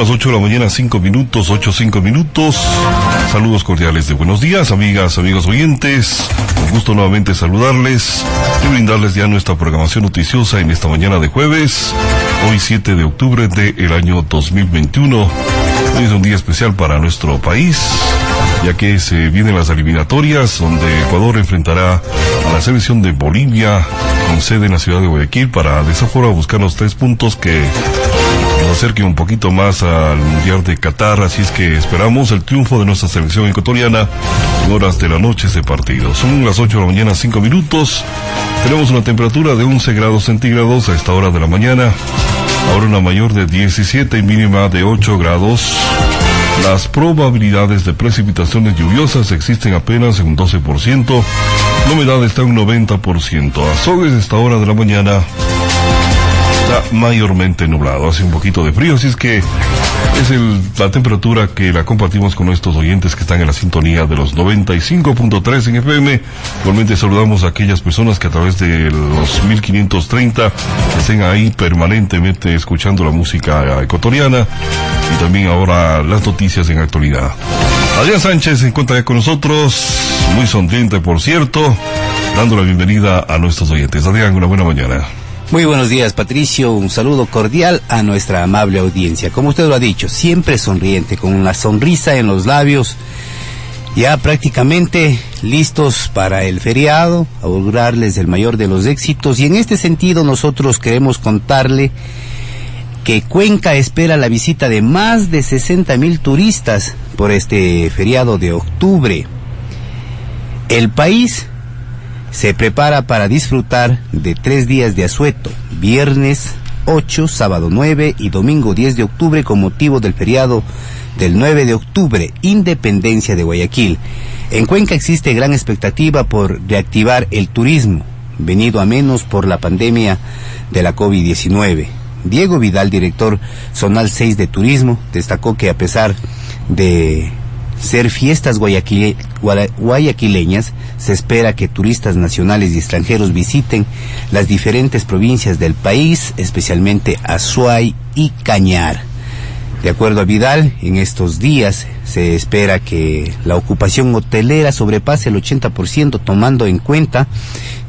las 8 de la mañana, 5 minutos, 8, 5 minutos. Saludos cordiales de buenos días, amigas, amigos oyentes. Un gusto nuevamente saludarles y brindarles ya nuestra programación noticiosa en esta mañana de jueves, hoy 7 de octubre del año 2021. Hoy es un día especial para nuestro país, ya que se vienen las eliminatorias donde Ecuador enfrentará a la selección de Bolivia con sede en la ciudad de Guayaquil para de esa forma buscar los tres puntos que nos acerque un poquito más al Mundial de Qatar, así es que esperamos el triunfo de nuestra selección ecuatoriana en horas de la noche ese partido. Son las 8 de la mañana, 5 minutos. Tenemos una temperatura de 11 grados centígrados a esta hora de la mañana. Ahora una mayor de 17 y mínima de 8 grados. Las probabilidades de precipitaciones lluviosas existen apenas en un 12%. La humedad está en un 90%. Azogues a esta hora de la mañana mayormente nublado, hace un poquito de frío, así es que es el, la temperatura que la compartimos con nuestros oyentes que están en la sintonía de los 95.3 en FM. Igualmente saludamos a aquellas personas que a través de los 1530 estén ahí permanentemente escuchando la música ecuatoriana y también ahora las noticias en actualidad. Adrián Sánchez se encuentra con nosotros, muy sonriente por cierto, dando la bienvenida a nuestros oyentes. Adrián, una buena mañana. Muy buenos días, Patricio. Un saludo cordial a nuestra amable audiencia. Como usted lo ha dicho, siempre sonriente, con una sonrisa en los labios, ya prácticamente listos para el feriado, augurarles el mayor de los éxitos. Y en este sentido, nosotros queremos contarle que Cuenca espera la visita de más de 60 mil turistas por este feriado de octubre. El país se prepara para disfrutar de tres días de asueto, viernes 8, sábado 9 y domingo 10 de octubre con motivo del feriado del 9 de octubre, Independencia de Guayaquil. En Cuenca existe gran expectativa por reactivar el turismo, venido a menos por la pandemia de la COVID-19. Diego Vidal, director zonal 6 de turismo, destacó que a pesar de ser fiestas guayaquileñas, se espera que turistas nacionales y extranjeros visiten las diferentes provincias del país, especialmente Azuay y Cañar. De acuerdo a Vidal, en estos días se espera que la ocupación hotelera sobrepase el 80%, tomando en cuenta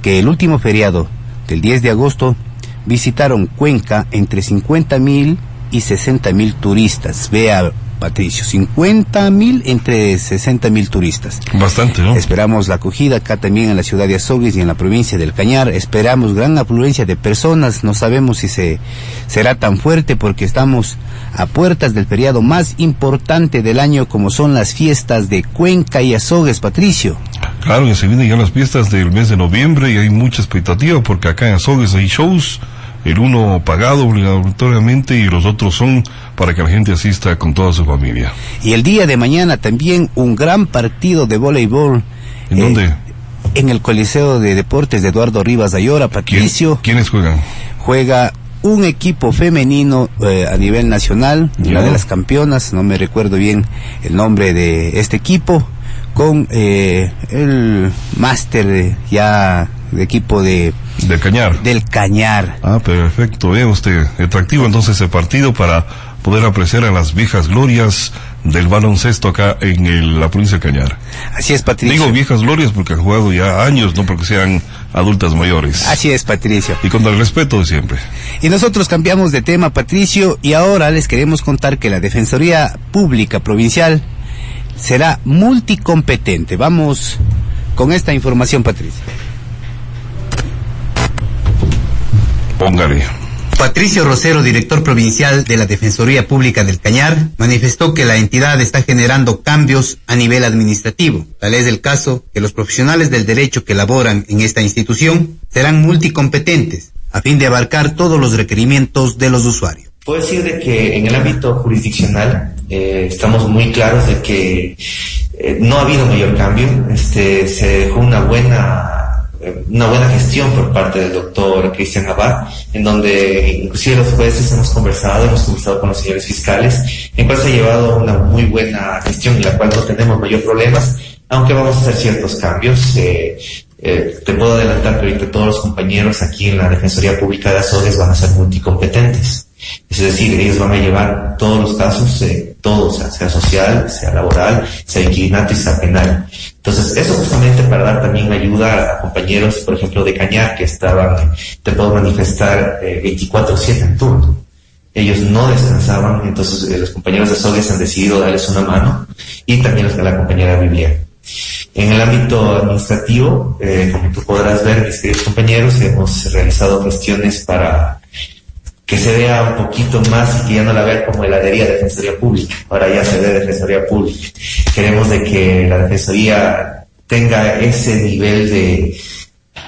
que el último feriado del 10 de agosto visitaron Cuenca entre 50 mil y 60 mil turistas. Vea Patricio. 50 mil entre 60 mil turistas. Bastante, ¿no? Esperamos la acogida acá también en la ciudad de Azogues y en la provincia del Cañar. Esperamos gran afluencia de personas. No sabemos si se será tan fuerte porque estamos a puertas del feriado más importante del año como son las fiestas de Cuenca y Azogues, Patricio. Claro, ya se vienen ya las fiestas del mes de noviembre y hay mucha expectativa porque acá en Azogues hay shows el uno pagado obligatoriamente y los otros son para que la gente asista con toda su familia. Y el día de mañana también un gran partido de voleibol. ¿En dónde? Eh, en el Coliseo de Deportes de Eduardo Rivas Ayora, Patricio. ¿Quiénes juegan? Juega un equipo femenino eh, a nivel nacional, una de las campeonas, no me recuerdo bien el nombre de este equipo, con eh, el máster ya de equipo de del Cañar. Del Cañar. Ah, perfecto. Ve usted, atractivo entonces ese partido para poder apreciar a las viejas glorias del baloncesto acá en la provincia de Cañar. Así es, Patricio. Digo viejas glorias porque han jugado ya años, no porque sean adultas mayores. Así es, Patricio. Y con el respeto de siempre. Y nosotros cambiamos de tema, Patricio, y ahora les queremos contar que la Defensoría Pública Provincial será multicompetente. Vamos con esta información, Patricio. Póngale. Patricio Rosero, director provincial de la Defensoría Pública del Cañar, manifestó que la entidad está generando cambios a nivel administrativo. Tal es el caso que los profesionales del derecho que laboran en esta institución serán multicompetentes a fin de abarcar todos los requerimientos de los usuarios. Puedo decir de que en el ámbito jurisdiccional eh, estamos muy claros de que eh, no ha habido mayor cambio. Este, se dejó una buena una buena gestión por parte del doctor Cristian Abad, en donde inclusive los jueces hemos conversado, hemos conversado con los señores fiscales, en cual se ha llevado una muy buena gestión en la cual no tenemos mayor problemas, aunque vamos a hacer ciertos cambios. Eh, eh, te puedo adelantar que ahorita todos los compañeros aquí en la Defensoría Pública de Azores van a ser multicompetentes. Es decir, ellos van a llevar todos los casos, eh, todos, sea, social, sea laboral, sea inquilinato y sea penal. Entonces, eso justamente para dar también ayuda a compañeros, por ejemplo, de Cañar, que estaban, te puedo manifestar, 24-7 eh, en turno. Ellos no descansaban, entonces eh, los compañeros de SOGES han decidido darles una mano y también los de la compañera Biblia. En el ámbito administrativo, eh, como tú podrás ver, mis queridos compañeros, hemos realizado gestiones para que se vea un poquito más y que ya no la vea como heladería de Defensoría Pública. Ahora ya se ve Defensoría Pública. Queremos de que la Defensoría tenga ese nivel de,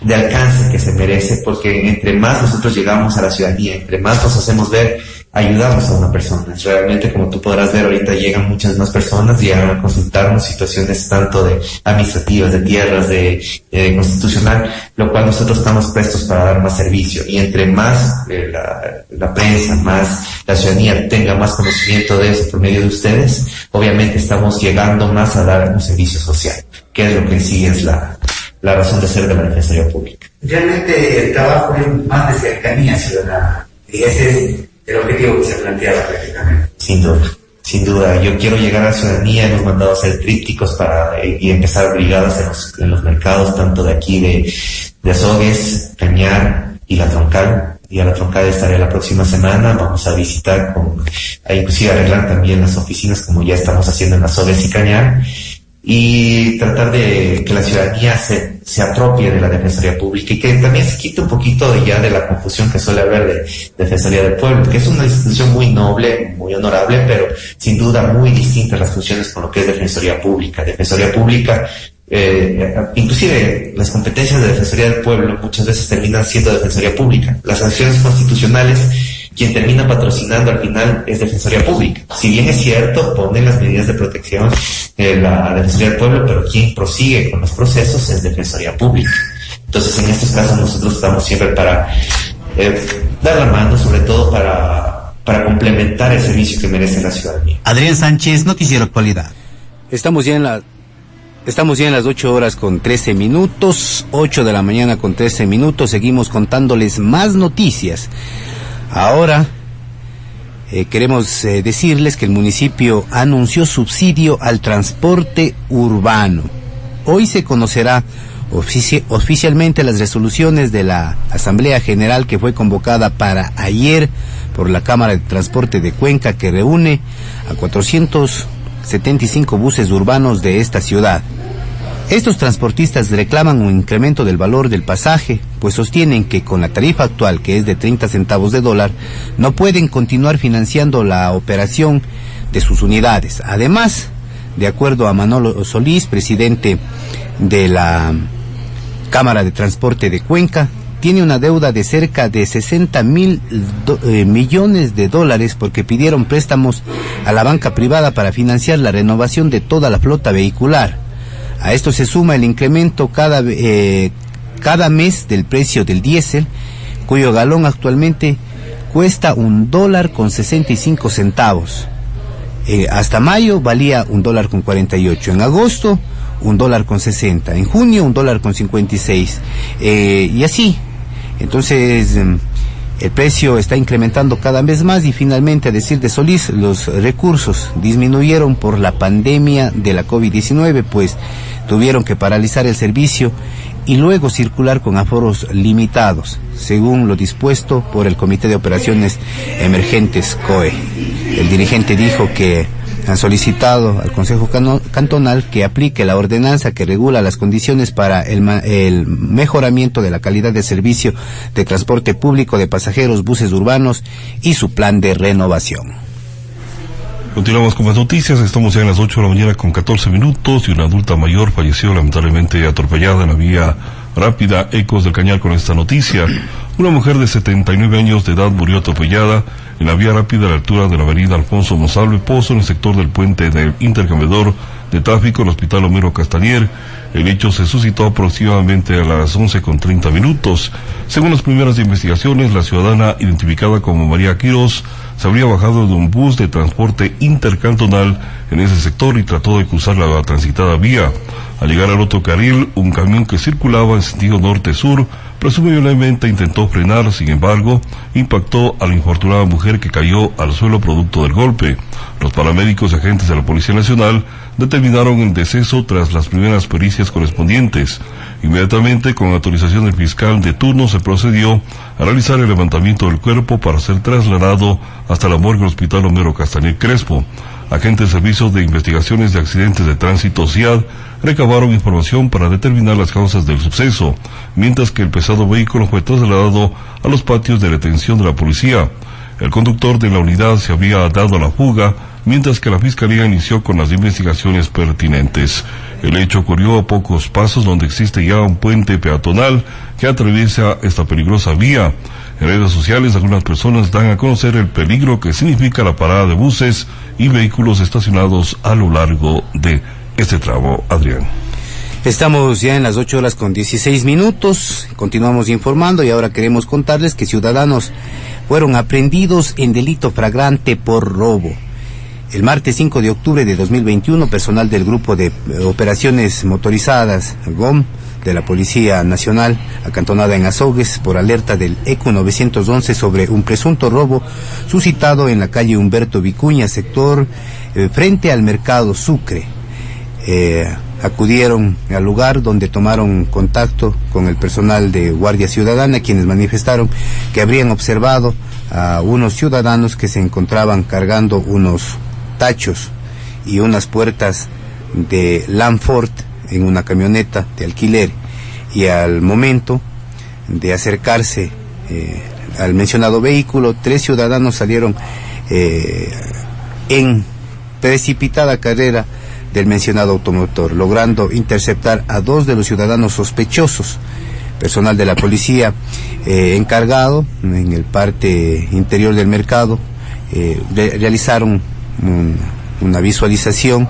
de alcance que se merece, porque entre más nosotros llegamos a la ciudadanía, entre más nos hacemos ver, ayudamos a una persona. Realmente, como tú podrás ver, ahorita llegan muchas más personas, llegan a consultarnos situaciones tanto de administrativas, de tierras, de eh, constitucional, lo cual nosotros estamos prestos para dar más servicio. Y entre más eh, la, la, prensa, más la ciudadanía tenga más conocimiento de eso por medio de ustedes, obviamente estamos llegando más a dar un servicio social, que es lo que sí es la, la razón de ser de la Defensoría Pública. Realmente el trabajo es más de cercanía ciudadana. Y ese el objetivo que se planteaba prácticamente. Sin duda, sin duda. Yo quiero llegar a ciudadanía, hemos mandado a hacer trípticos para y empezar brigadas en los, en los mercados, tanto de aquí de, de Azogues, Cañar y La Troncal. Y a La Troncal estaré la próxima semana, vamos a visitar con, a inclusive arreglar también las oficinas como ya estamos haciendo en Azogues y Cañar y tratar de que la ciudadanía se, se apropie de la Defensoría Pública y que también se quite un poquito ya de la confusión que suele haber de Defensoría del Pueblo, que es una institución muy noble, muy honorable, pero sin duda muy distinta las funciones con lo que es Defensoría Pública. Defensoría Pública, eh, inclusive las competencias de Defensoría del Pueblo muchas veces terminan siendo Defensoría Pública. Las acciones constitucionales quien termina patrocinando al final es Defensoría Pública. Si bien es cierto, ponen las medidas de protección eh, la Defensoría del Pueblo, pero quien prosigue con los procesos es Defensoría Pública. Entonces, en estos casos nosotros estamos siempre para eh, dar la mano, sobre todo para, para complementar el servicio que merece la ciudadanía. Adrián Sánchez, Noticiero Actualidad. Estamos ya en la Estamos ya en las 8 horas con 13 minutos, 8 de la mañana con 13 minutos. Seguimos contándoles más noticias. Ahora eh, queremos eh, decirles que el municipio anunció subsidio al transporte urbano. Hoy se conocerá oficialmente las resoluciones de la Asamblea General que fue convocada para ayer por la Cámara de Transporte de Cuenca que reúne a 475 buses urbanos de esta ciudad. Estos transportistas reclaman un incremento del valor del pasaje, pues sostienen que con la tarifa actual, que es de 30 centavos de dólar, no pueden continuar financiando la operación de sus unidades. Además, de acuerdo a Manolo Solís, presidente de la Cámara de Transporte de Cuenca, tiene una deuda de cerca de 60 mil eh, millones de dólares porque pidieron préstamos a la banca privada para financiar la renovación de toda la flota vehicular. A esto se suma el incremento cada, eh, cada mes del precio del diésel, cuyo galón actualmente cuesta un dólar con 65 centavos. Eh, hasta mayo valía un dólar con 48. En agosto, un dólar con 60. En junio, un dólar con 56. Eh, y así. Entonces, em, el precio está incrementando cada vez más y finalmente, a decir de Solís, los recursos disminuyeron por la pandemia de la COVID-19, pues tuvieron que paralizar el servicio y luego circular con aforos limitados, según lo dispuesto por el Comité de Operaciones Emergentes COE. El dirigente dijo que han solicitado al Consejo Cantonal que aplique la ordenanza que regula las condiciones para el, el, mejoramiento de la calidad de servicio de transporte público de pasajeros, buses urbanos y su plan de renovación. Continuamos con más noticias. Estamos ya en las 8 de la mañana con 14 minutos y una adulta mayor falleció lamentablemente atropellada en la vía rápida Ecos del Cañar con esta noticia. Una mujer de 79 años de edad murió atropellada en la vía rápida a la altura de la avenida Alfonso Monsalve Pozo en el sector del puente del intercambiador de tráfico el Hospital Homero Castañer. El hecho se suscitó aproximadamente a las 11 con 30 minutos. Según las primeras investigaciones, la ciudadana identificada como María Quiroz se habría bajado de un bus de transporte intercantonal en ese sector y trató de cruzar la transitada vía. Al llegar al otro carril, un camión que circulaba en sentido norte-sur presumiblemente intentó frenar, sin embargo, impactó a la infortunada mujer que cayó al suelo producto del golpe. Los paramédicos y agentes de la Policía Nacional determinaron el deceso tras las primeras pericias correspondientes. Inmediatamente, con autorización del fiscal de turno, se procedió a realizar el levantamiento del cuerpo para ser trasladado hasta la morgue Hospital Homero Castañer Crespo. Agentes de Servicios de Investigaciones de Accidentes de Tránsito CIAD recabaron información para determinar las causas del suceso, mientras que el pesado vehículo fue trasladado a los patios de detención de la policía. El conductor de la unidad se había dado a la fuga, mientras que la Fiscalía inició con las investigaciones pertinentes. El hecho ocurrió a pocos pasos donde existe ya un puente peatonal que atraviesa esta peligrosa vía. En redes sociales algunas personas dan a conocer el peligro que significa la parada de buses y vehículos estacionados a lo largo de este tramo, Adrián. Estamos ya en las 8 horas con 16 minutos, continuamos informando y ahora queremos contarles que ciudadanos fueron aprendidos en delito fragrante por robo. El martes 5 de octubre de 2021, personal del Grupo de Operaciones Motorizadas, GOM, de la Policía Nacional, acantonada en Azogues, por alerta del ECO 911 sobre un presunto robo suscitado en la calle Humberto Vicuña, sector eh, frente al mercado Sucre. Eh, acudieron al lugar donde tomaron contacto con el personal de Guardia Ciudadana, quienes manifestaron que habrían observado a unos ciudadanos que se encontraban cargando unos tachos y unas puertas de Lanfort en una camioneta de alquiler y al momento de acercarse eh, al mencionado vehículo, tres ciudadanos salieron eh, en precipitada carrera del mencionado automotor, logrando interceptar a dos de los ciudadanos sospechosos. Personal de la policía eh, encargado en el parte interior del mercado realizaron una visualización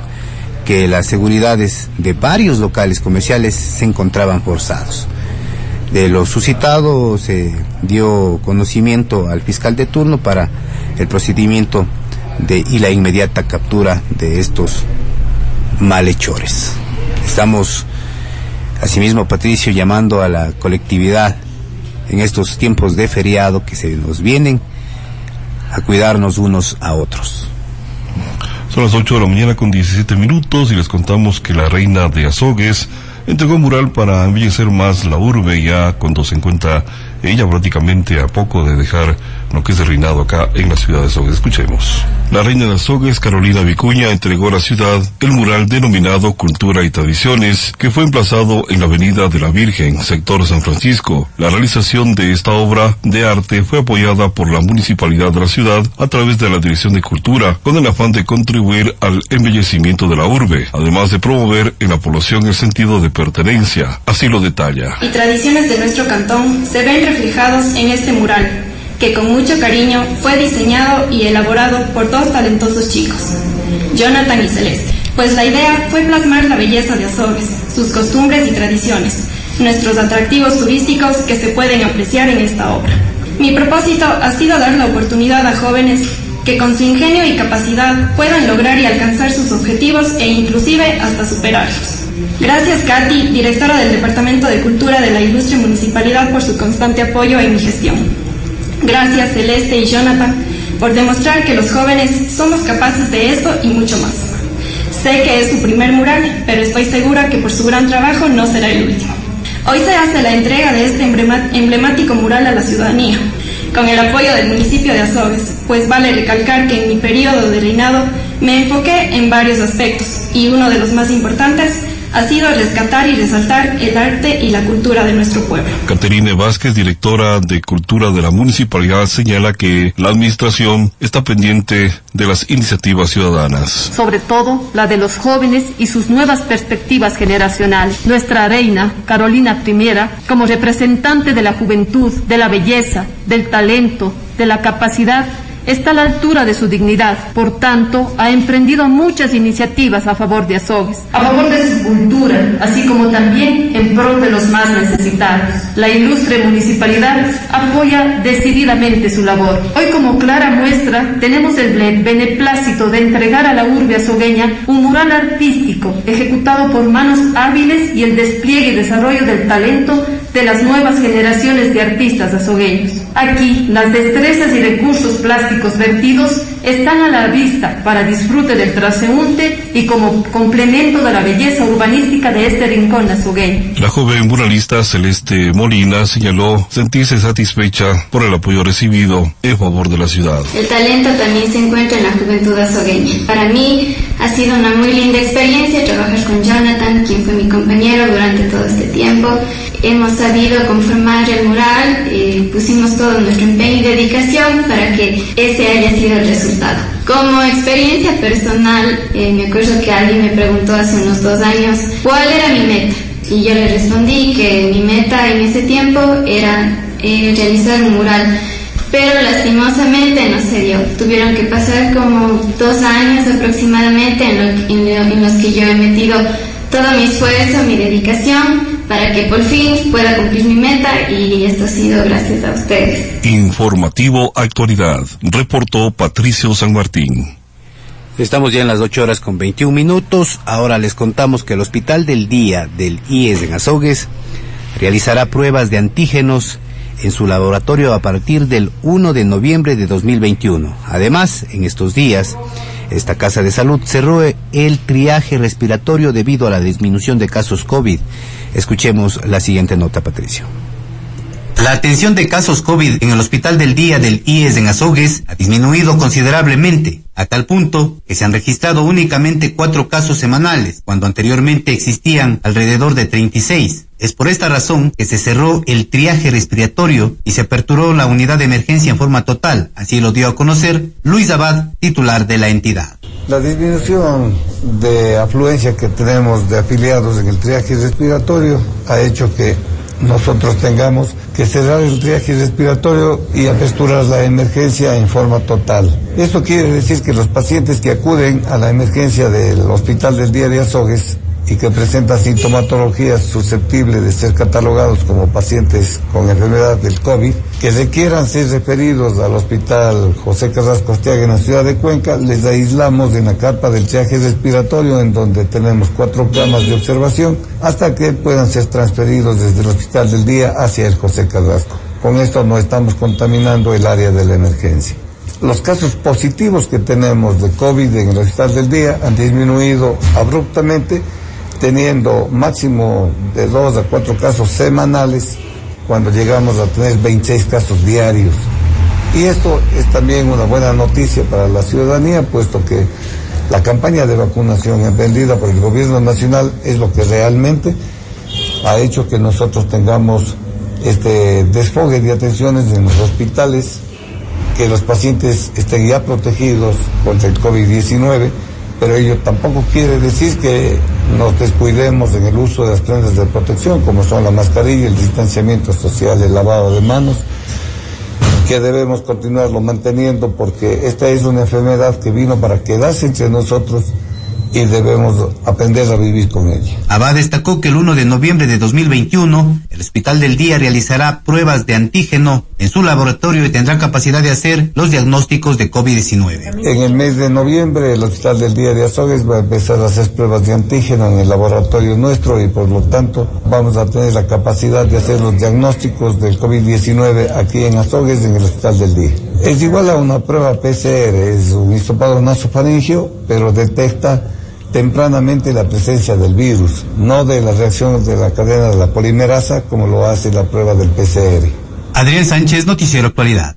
que las seguridades de varios locales comerciales se encontraban forzados. De lo suscitado se dio conocimiento al fiscal de turno para el procedimiento de, y la inmediata captura de estos malhechores. Estamos, asimismo, Patricio, llamando a la colectividad en estos tiempos de feriado que se nos vienen a cuidarnos unos a otros. Son las 8 de la mañana con 17 minutos y les contamos que la reina de Azogues entregó mural para embellecer más la urbe ya cuando se encuentra ella prácticamente a poco de dejar lo que es reinado acá en la ciudad de Azogues. Escuchemos. La reina de Azogues, Carolina Vicuña, entregó a la ciudad el mural denominado Cultura y Tradiciones, que fue emplazado en la Avenida de la Virgen, sector San Francisco. La realización de esta obra de arte fue apoyada por la municipalidad de la ciudad a través de la Dirección de Cultura, con el afán de contribuir al embellecimiento de la urbe, además de promover en la población el sentido de pertenencia. Así lo detalla. Y tradiciones de nuestro cantón se ven reflejados en este mural, que con mucho cariño fue diseñado y elaborado por dos talentosos chicos, Jonathan y Celeste. Pues la idea fue plasmar la belleza de Azores, sus costumbres y tradiciones, nuestros atractivos turísticos que se pueden apreciar en esta obra. Mi propósito ha sido dar la oportunidad a jóvenes que con su ingenio y capacidad puedan lograr y alcanzar sus objetivos e inclusive hasta superarlos. Gracias Katy, directora del Departamento de Cultura de la Ilustre Municipalidad, por su constante apoyo en mi gestión. Gracias Celeste y Jonathan por demostrar que los jóvenes somos capaces de esto y mucho más. Sé que es su primer mural, pero estoy segura que por su gran trabajo no será el último. Hoy se hace la entrega de este emblemático mural a la ciudadanía, con el apoyo del municipio de Azogues, pues vale recalcar que en mi periodo de reinado me enfoqué en varios aspectos y uno de los más importantes ha sido rescatar y resaltar el arte y la cultura de nuestro pueblo. Caterine Vázquez, directora de Cultura de la Municipalidad, señala que la Administración está pendiente de las iniciativas ciudadanas. Sobre todo la de los jóvenes y sus nuevas perspectivas generacionales. Nuestra reina, Carolina I, como representante de la juventud, de la belleza, del talento, de la capacidad, está a la altura de su dignidad. Por tanto, ha emprendido muchas iniciativas a favor de Azogues, a favor de su cultura, así como también en pro de los más necesitados. La ilustre municipalidad apoya decididamente su labor. Hoy, como clara muestra, tenemos el beneplácito de entregar a la urbe azogueña un mural artístico ejecutado por manos hábiles y el despliegue y desarrollo del talento de las nuevas generaciones de artistas azogueños. Aquí, las destrezas y recursos plásticos vertidos están a la vista para disfrute del transeúnte y como complemento de la belleza urbanística de este rincón azogueño. La joven muralista Celeste Molina señaló sentirse satisfecha por el apoyo recibido en favor de la ciudad. El talento también se encuentra en la juventud azogueña. Para mí ha sido una muy linda experiencia trabajar con Jonathan, quien fue mi compañero durante todo este tiempo hemos sabido conformar el mural, eh, pusimos todo nuestro empeño y dedicación para que ese haya sido el resultado. Como experiencia personal, eh, me acuerdo que alguien me preguntó hace unos dos años cuál era mi meta. Y yo le respondí que mi meta en ese tiempo era eh, realizar un mural pero lastimosamente no se dio. Tuvieron que pasar como dos años aproximadamente en los que yo he metido todo mi esfuerzo, mi dedicación para que por fin pueda cumplir mi meta y esto ha sido gracias a ustedes. Informativo Actualidad, reportó Patricio San Martín. Estamos ya en las 8 horas con 21 minutos. Ahora les contamos que el Hospital del Día del IES en Azogues realizará pruebas de antígenos en su laboratorio a partir del 1 de noviembre de 2021. Además, en estos días, esta casa de salud cerró el triaje respiratorio debido a la disminución de casos COVID Escuchemos la siguiente nota, Patricio. La atención de casos COVID en el Hospital del Día del IES en Azogues ha disminuido considerablemente, a tal punto que se han registrado únicamente cuatro casos semanales, cuando anteriormente existían alrededor de 36. Es por esta razón que se cerró el triaje respiratorio y se aperturó la unidad de emergencia en forma total, así lo dio a conocer Luis Abad, titular de la entidad. La disminución de afluencia que tenemos de afiliados en el triaje respiratorio ha hecho que nosotros tengamos que cerrar el triaje respiratorio y aperturar la emergencia en forma total. Esto quiere decir que los pacientes que acuden a la emergencia del Hospital del Día de Azogues y que presentan sintomatologías susceptibles de ser catalogados como pacientes con enfermedad del COVID, que requieran ser referidos al hospital José Carrasco Astiaga en la ciudad de Cuenca, les aislamos en la carpa del triaje respiratorio en donde tenemos cuatro camas de observación hasta que puedan ser transferidos desde el hospital del día hacia el José Carrasco. Con esto no estamos contaminando el área de la emergencia. Los casos positivos que tenemos de COVID en el hospital del día han disminuido abruptamente teniendo máximo de dos a cuatro casos semanales cuando llegamos a tener 26 casos diarios. Y esto es también una buena noticia para la ciudadanía, puesto que la campaña de vacunación emprendida por el gobierno nacional es lo que realmente ha hecho que nosotros tengamos este desfogue de atenciones en los hospitales, que los pacientes estén ya protegidos contra el COVID-19 pero ello tampoco quiere decir que nos descuidemos en el uso de las prendas de protección, como son la mascarilla, el distanciamiento social, el lavado de manos, que debemos continuarlo manteniendo porque esta es una enfermedad que vino para quedarse entre nosotros y debemos aprender a vivir con ella. Abad destacó que el 1 de noviembre de 2021 el Hospital del Día realizará pruebas de antígeno en su laboratorio y tendrá capacidad de hacer los diagnósticos de COVID-19. En el mes de noviembre el Hospital del Día de Azogues va a empezar a hacer pruebas de antígeno en el laboratorio nuestro y por lo tanto vamos a tener la capacidad de hacer los diagnósticos del COVID-19 aquí en Azogues en el Hospital del Día. Es igual a una prueba PCR, es un hisopado nasofaringio, pero detecta tempranamente la presencia del virus, no de las reacciones de la cadena de la polimerasa como lo hace la prueba del PCR. Adrián Sánchez, Noticiero Actualidad.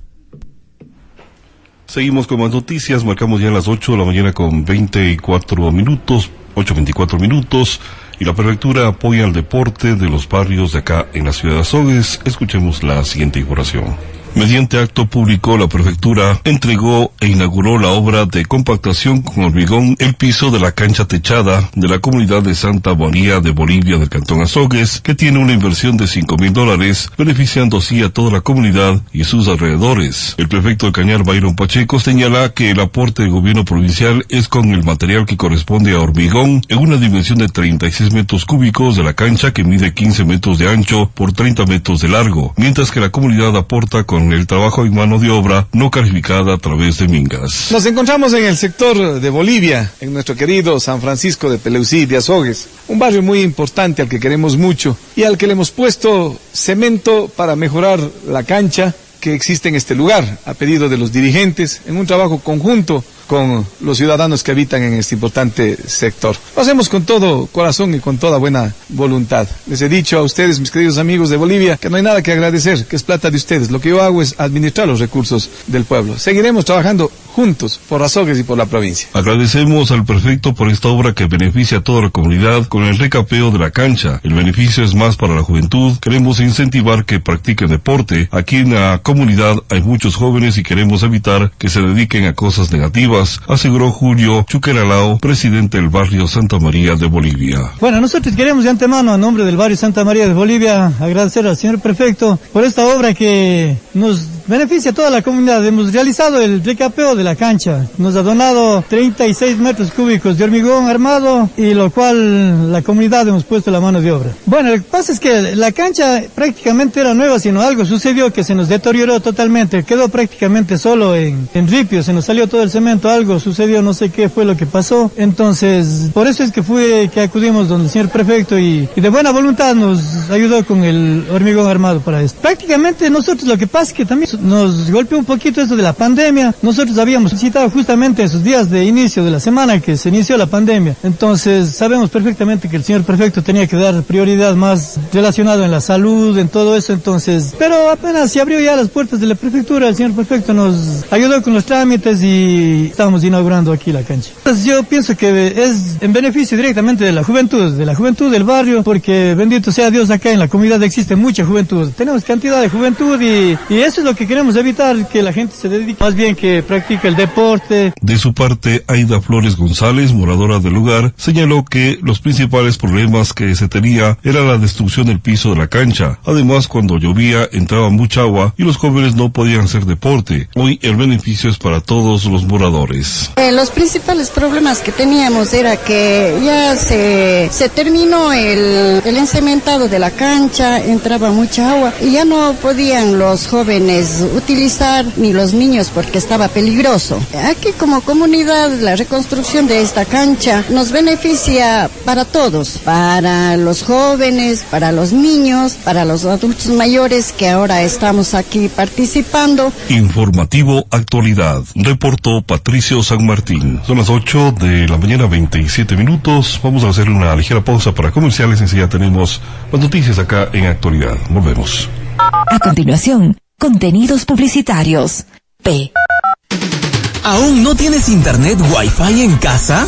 Seguimos con más noticias, marcamos ya las 8 de la mañana con 24 minutos, 8.24 minutos, y la prefectura apoya el deporte de los barrios de acá en la ciudad de Azogues. Escuchemos la siguiente información. Mediante acto público, la prefectura entregó e inauguró la obra de compactación con hormigón el piso de la cancha techada de la comunidad de Santa María de Bolivia del Cantón Azogues, que tiene una inversión de cinco mil dólares, beneficiando así a toda la comunidad y sus alrededores. El prefecto de Cañar, Byron Pacheco, señala que el aporte del gobierno provincial es con el material que corresponde a hormigón en una dimensión de 36 metros cúbicos de la cancha que mide 15 metros de ancho por 30 metros de largo, mientras que la comunidad aporta con el trabajo en mano de obra no calificada a través de mingas. Nos encontramos en el sector de Bolivia, en nuestro querido San Francisco de Peleusí de Azogues, un barrio muy importante al que queremos mucho y al que le hemos puesto cemento para mejorar la cancha que existe en este lugar, a pedido de los dirigentes, en un trabajo conjunto con los ciudadanos que habitan en este importante sector. Lo hacemos con todo corazón y con toda buena voluntad. Les he dicho a ustedes, mis queridos amigos de Bolivia, que no hay nada que agradecer, que es plata de ustedes. Lo que yo hago es administrar los recursos del pueblo. Seguiremos trabajando juntos por Azogues y por la provincia. Agradecemos al prefecto por esta obra que beneficia a toda la comunidad con el recapeo de la cancha. El beneficio es más para la juventud. Queremos incentivar que practiquen deporte. Aquí en la comunidad hay muchos jóvenes y queremos evitar que se dediquen a cosas negativas, aseguró Julio Chuqueralao, presidente del barrio Santa María de Bolivia. Bueno, nosotros queremos de antemano, a nombre del barrio Santa María de Bolivia, agradecer al señor prefecto por esta obra que nos beneficia a toda la comunidad. Hemos realizado el recapeo de la cancha. Nos ha donado 36 metros cúbicos de hormigón armado y lo cual la comunidad hemos puesto la mano de obra. Bueno, lo que pasa es que la cancha prácticamente era nueva, sino algo sucedió que se nos deterioró totalmente. Quedó prácticamente solo en, en ripio, se nos salió todo el cemento, algo sucedió, no sé qué fue lo que pasó. Entonces, por eso es que fue que acudimos donde el señor prefecto y, y de buena voluntad nos ayudó con el hormigón armado para esto. Prácticamente nosotros lo que pasa es que también nos golpeó un poquito esto de la pandemia. Nosotros habíamos citado justamente esos días de inicio de la semana que se inició la pandemia. Entonces sabemos perfectamente que el señor prefecto tenía que dar prioridad más relacionado en la salud, en todo eso. Entonces, pero apenas se abrió ya las puertas de la prefectura, el señor prefecto nos ayudó con los trámites y estamos inaugurando aquí la cancha. Entonces yo pienso que es en beneficio directamente de la juventud, de la juventud del barrio, porque bendito sea Dios acá en la comunidad existe mucha juventud. Tenemos cantidad de juventud y, y eso es lo que queremos evitar, que la gente se dedique más bien que practique el deporte. De su parte, Aida Flores González, moradora del lugar, señaló que los principales problemas que se tenía era la destrucción del piso de la cancha. Además, cuando llovía entraba mucha agua y los jóvenes no podían hacer deporte. Hoy el beneficio es para todos los moradores. Eh, los principales problemas que teníamos era que ya se, se terminó el, el encementado de la cancha, entraba mucha agua y ya no podían los jóvenes utilizar ni los niños porque estaba peligroso. Aquí como comunidad la reconstrucción de esta cancha nos beneficia para todos, para los jóvenes, para los niños, para los adultos mayores que ahora estamos aquí participando. Informativo Actualidad. Reportó Patricio San Martín. Son las 8 de la mañana 27 minutos. Vamos a hacer una ligera pausa para comerciales. Enseguida tenemos las noticias acá en Actualidad. Volvemos. A continuación, contenidos publicitarios. P. ¿Aún no tienes internet Wi-Fi en casa?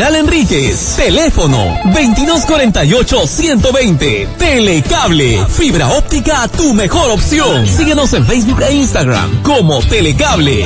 Enríquez. Teléfono 2248-120. Telecable. Fibra óptica, tu mejor opción. Síguenos en Facebook e Instagram como Telecable.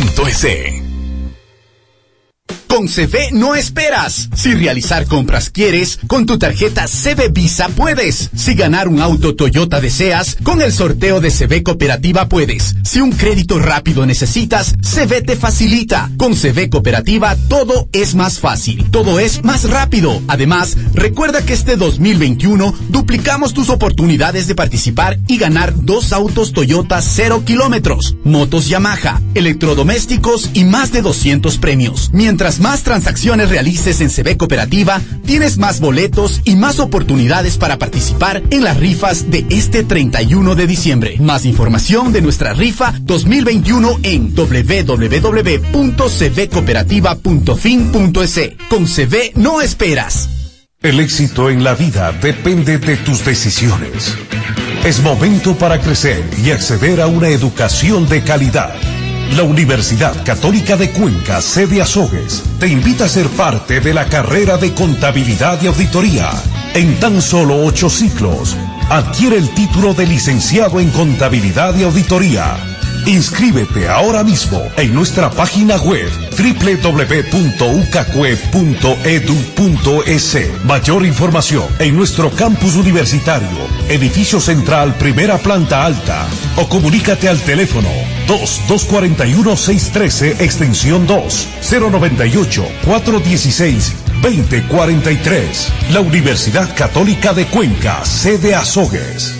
www.ucacue.edu.es. Con CB no esperas. Si realizar compras quieres, con tu tarjeta CB Visa puedes. Si ganar un auto Toyota deseas, con el sorteo de CB Cooperativa puedes. Si un crédito rápido necesitas, CB te facilita. Con CB Cooperativa todo es más fácil, todo es más rápido. Además, recuerda que este 2021 duplicamos tus oportunidades de participar y ganar dos autos Toyota 0 kilómetros, motos Yamaha, electrodomésticos y más de 200 premios. Mientras más transacciones realices en CB Cooperativa, tienes más boletos y más oportunidades para participar en las rifas de este 31 de diciembre. Más información de nuestra rifa 2021 en www.cbcooperativa.fin.es. Con CB no esperas. El éxito en la vida depende de tus decisiones. Es momento para crecer y acceder a una educación de calidad. La Universidad Católica de Cuenca, sede Azogues, te invita a ser parte de la carrera de contabilidad y auditoría. En tan solo ocho ciclos, adquiere el título de licenciado en contabilidad y auditoría. Inscríbete ahora mismo en nuestra página web www.ucacue.edu.es. Mayor información en nuestro campus universitario, edificio central, primera planta alta. O comunícate al teléfono 2-241-613, extensión 2, 098-416-2043. La Universidad Católica de Cuenca, sede Azogues.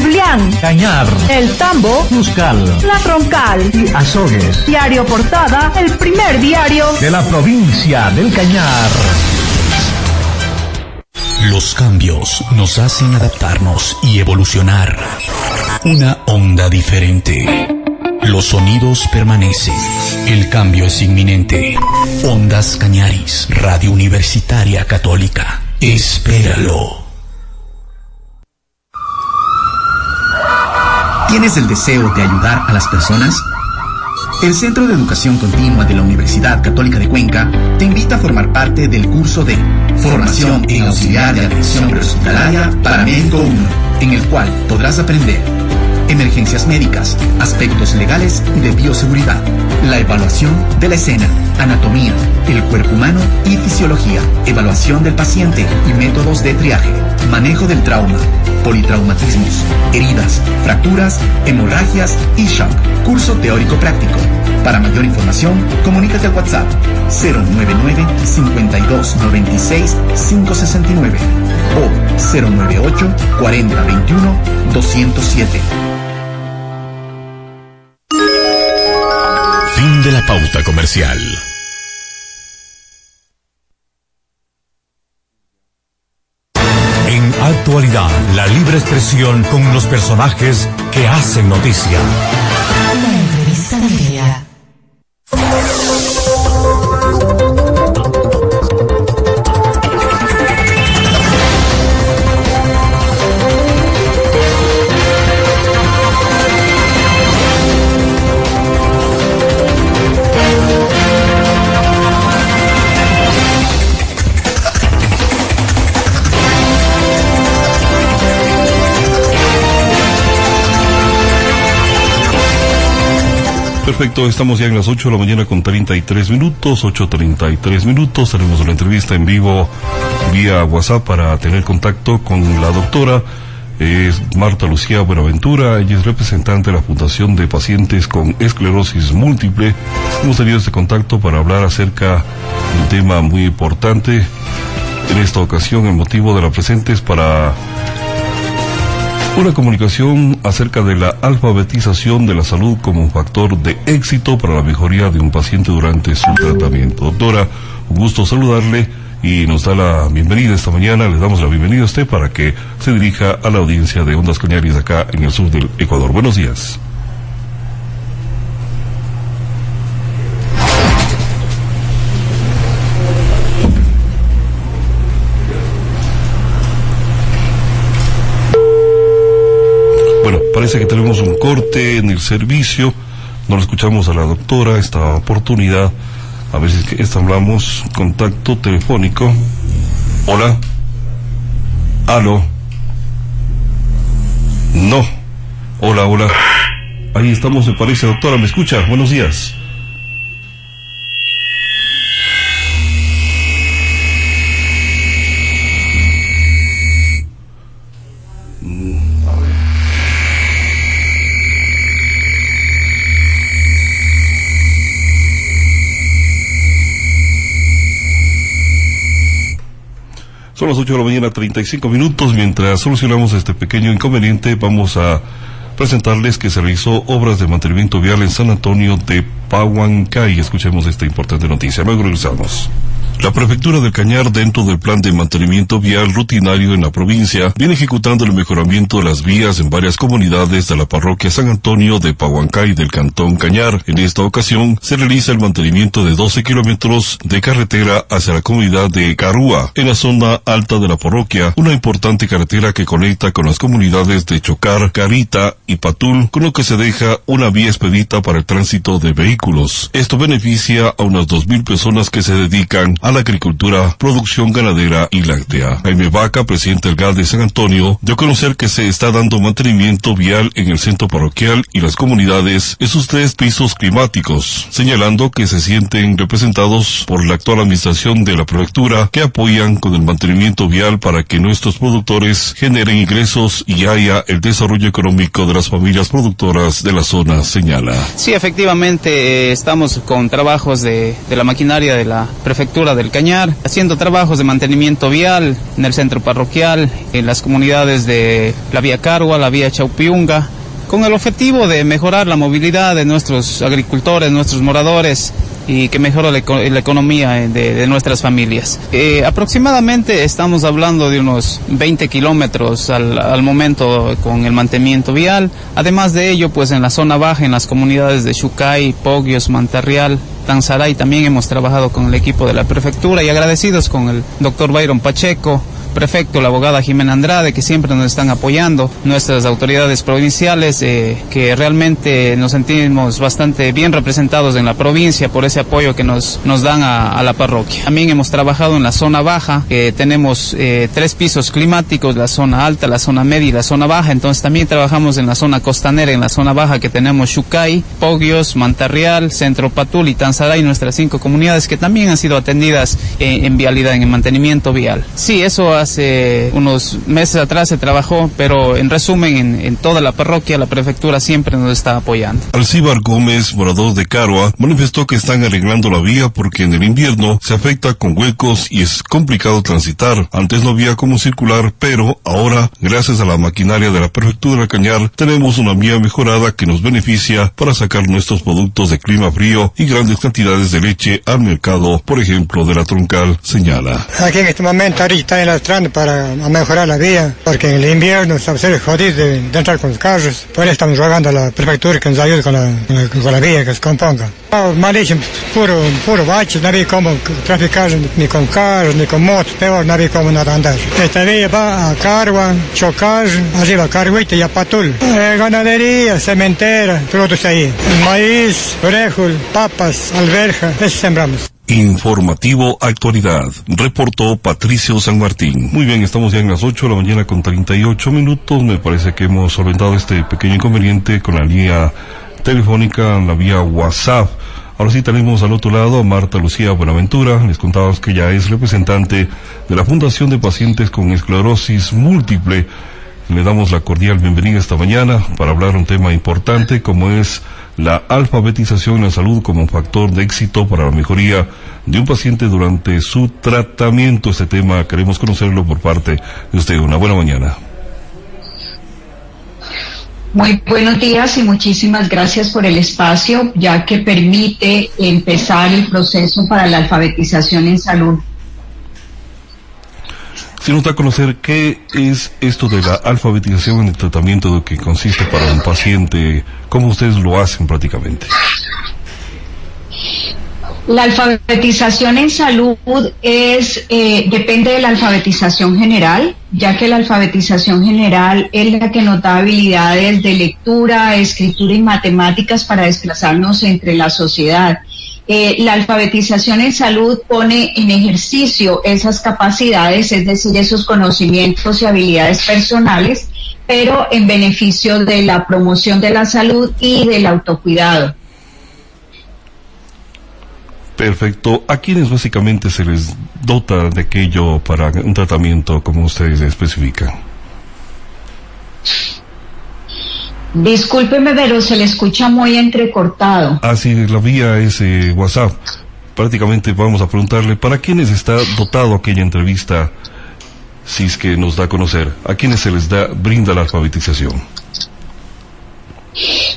Cañar, El Tambo, Muscal, La Troncal y Azogues. Diario Portada, el primer diario de la provincia del Cañar. Los cambios nos hacen adaptarnos y evolucionar. Una onda diferente. Los sonidos permanecen. El cambio es inminente. Ondas Cañaris, Radio Universitaria Católica. Espéralo. ¿Tienes el deseo de ayudar a las personas? El Centro de Educación Continua de la Universidad Católica de Cuenca te invita a formar parte del curso de Formación en Auxiliar de Atención Prehospitalaria para Médico 1, en el cual podrás aprender emergencias médicas, aspectos legales y de bioseguridad, la evaluación de la escena, anatomía, el cuerpo humano y fisiología, evaluación del paciente y métodos de triaje, manejo del trauma, politraumatismos, heridas, fracturas, hemorragias y shock. Curso teórico práctico. Para mayor información, comunícate al WhatsApp 099 52 96 569 o 098 40 21 207. Fin de la pauta comercial. En actualidad, la libre expresión con los personajes que hacen noticia. La entrevista del día. Perfecto, estamos ya en las 8 de la mañana con 33 minutos, 8.33 minutos. Tenemos una entrevista en vivo vía WhatsApp para tener contacto con la doctora. Marta Lucía Buenaventura, ella es representante de la Fundación de Pacientes con Esclerosis Múltiple. Hemos tenido este contacto para hablar acerca de un tema muy importante. En esta ocasión, el motivo de la presente es para una comunicación acerca de la alfabetización de la salud como un factor de éxito para la mejoría de un paciente durante su tratamiento. Doctora, un gusto saludarle y nos da la bienvenida esta mañana. Le damos la bienvenida a usted para que se dirija a la audiencia de Ondas Cañaris acá en el sur del Ecuador. Buenos días. Parece que tenemos un corte en el servicio. No lo escuchamos a la doctora esta oportunidad. A ver si es que hablamos. Contacto telefónico. Hola. Aló. No. Hola, hola. Ahí estamos, me parece, doctora. ¿Me escucha? Buenos días. Las 8 de la mañana, 35 minutos. Mientras solucionamos este pequeño inconveniente, vamos a presentarles que se realizó obras de mantenimiento vial en San Antonio de Pahuancay. Escuchemos esta importante noticia. Luego regresamos. La Prefectura del Cañar, dentro del plan de mantenimiento vial rutinario en la provincia, viene ejecutando el mejoramiento de las vías en varias comunidades de la parroquia San Antonio de Pahuancay del Cantón Cañar. En esta ocasión, se realiza el mantenimiento de 12 kilómetros de carretera hacia la comunidad de Carúa, en la zona alta de la parroquia, una importante carretera que conecta con las comunidades de Chocar, Carita y Patul, con lo que se deja una vía expedita para el tránsito de vehículos. Esto beneficia a unas 2.000 personas que se dedican a la agricultura, producción ganadera y láctea. Jaime Vaca, presidente del GAL de San Antonio, dio a conocer que se está dando mantenimiento vial en el centro parroquial y las comunidades en sus tres pisos climáticos, señalando que se sienten representados por la actual administración de la prefectura que apoyan con el mantenimiento vial para que nuestros productores generen ingresos y haya el desarrollo económico de las familias productoras de la zona, señala. Sí, efectivamente, eh, estamos con trabajos de, de la maquinaria de la prefectura del Cañar, haciendo trabajos de mantenimiento vial en el centro parroquial, en las comunidades de la vía Carua, la vía Chaupiunga, con el objetivo de mejorar la movilidad de nuestros agricultores, nuestros moradores y que mejore la, eco- la economía de, nuestras familias. Eh, aproximadamente estamos hablando de unos 20 kilómetros al, al momento con el mantenimiento vial. Además de ello, pues en la zona baja, en las comunidades de Chucay, Pogios, Mantarrial, Tanzaray, también hemos trabajado con el equipo de la prefectura y agradecidos con el doctor Byron Pacheco, prefecto, la abogada Jimena Andrade, que siempre nos están apoyando, nuestras autoridades provinciales, eh, que realmente nos sentimos bastante bien representados en la provincia por ese apoyo que nos, nos dan a, la parroquia. También hemos trabajado en la zona baja, que tenemos eh, tres pisos climáticos, la zona alta, la zona media y la zona baja, entonces también trabajamos en la zona costanera, en la zona baja que tenemos Chucay, Pogios, Mantarrial, Centro Patul y Tanzaray, nuestras cinco comunidades que también han sido atendidas eh, en vialidad, en el mantenimiento vial. Sí, eso hace unos meses atrás se trabajó, pero en resumen, en, en toda la parroquia, la prefectura siempre nos está apoyando. Alcibar Gómez, morador de Carua, manifestó que están arreglando la vía porque en el invierno se afecta con huecos y es complicado transitar. Antes no había cómo circular, pero ahora, gracias a la maquinaria de la prefectura Cañar, tenemos una vía mejorada que nos beneficia para sacar nuestros productos de clima frío y grandes cantidades de leche al mercado, por ejemplo, de la troncal, señala. Aquí en este momento ahorita están lastrando para mejorar la vía, porque en el invierno se va a ser jodido de, de entrar con los carros. Por eso estamos rogando a la prefectura que nos ayude con la, con la, con la vía, que se componga. Ah, Malísimo, puro, puro bache, no había cómo traficar ni con carros, ni con motos, peor, no había cómo nada andar. Esta vía va a Carua, Chocar, arriba Carhuita y a Patul. Eh, ganadería, cementera, todos ahí. Maíz, orejul, papas, alberja, eso sembramos. Informativo Actualidad, reportó Patricio San Martín. Muy bien, estamos ya en las 8 de la mañana con 38 minutos. Me parece que hemos solventado este pequeño inconveniente con la línea telefónica, la vía WhatsApp. Ahora sí tenemos al otro lado a Marta Lucía Buenaventura. Les contábamos que ella es representante de la Fundación de Pacientes con Esclerosis Múltiple. Le damos la cordial bienvenida esta mañana para hablar un tema importante como es la alfabetización en la salud como factor de éxito para la mejoría de un paciente durante su tratamiento. Este tema queremos conocerlo por parte de usted. Una buena mañana. Muy buenos días y muchísimas gracias por el espacio, ya que permite empezar el proceso para la alfabetización en salud. Si nos da a conocer qué es esto de la alfabetización en el tratamiento de que consiste para un paciente, cómo ustedes lo hacen prácticamente. La alfabetización en salud es eh, depende de la alfabetización general, ya que la alfabetización general es la que nos da habilidades de lectura, escritura y matemáticas para desplazarnos entre la sociedad. Eh, la alfabetización en salud pone en ejercicio esas capacidades, es decir, esos conocimientos y habilidades personales, pero en beneficio de la promoción de la salud y del autocuidado. Perfecto. ¿A quiénes básicamente se les dota de aquello para un tratamiento como ustedes especifican? Discúlpeme, pero se le escucha muy entrecortado. Ah, sí, la vía es eh, WhatsApp. Prácticamente vamos a preguntarle, ¿para quiénes está dotado aquella entrevista? Si es que nos da a conocer, ¿a quiénes se les da, brinda la alfabetización?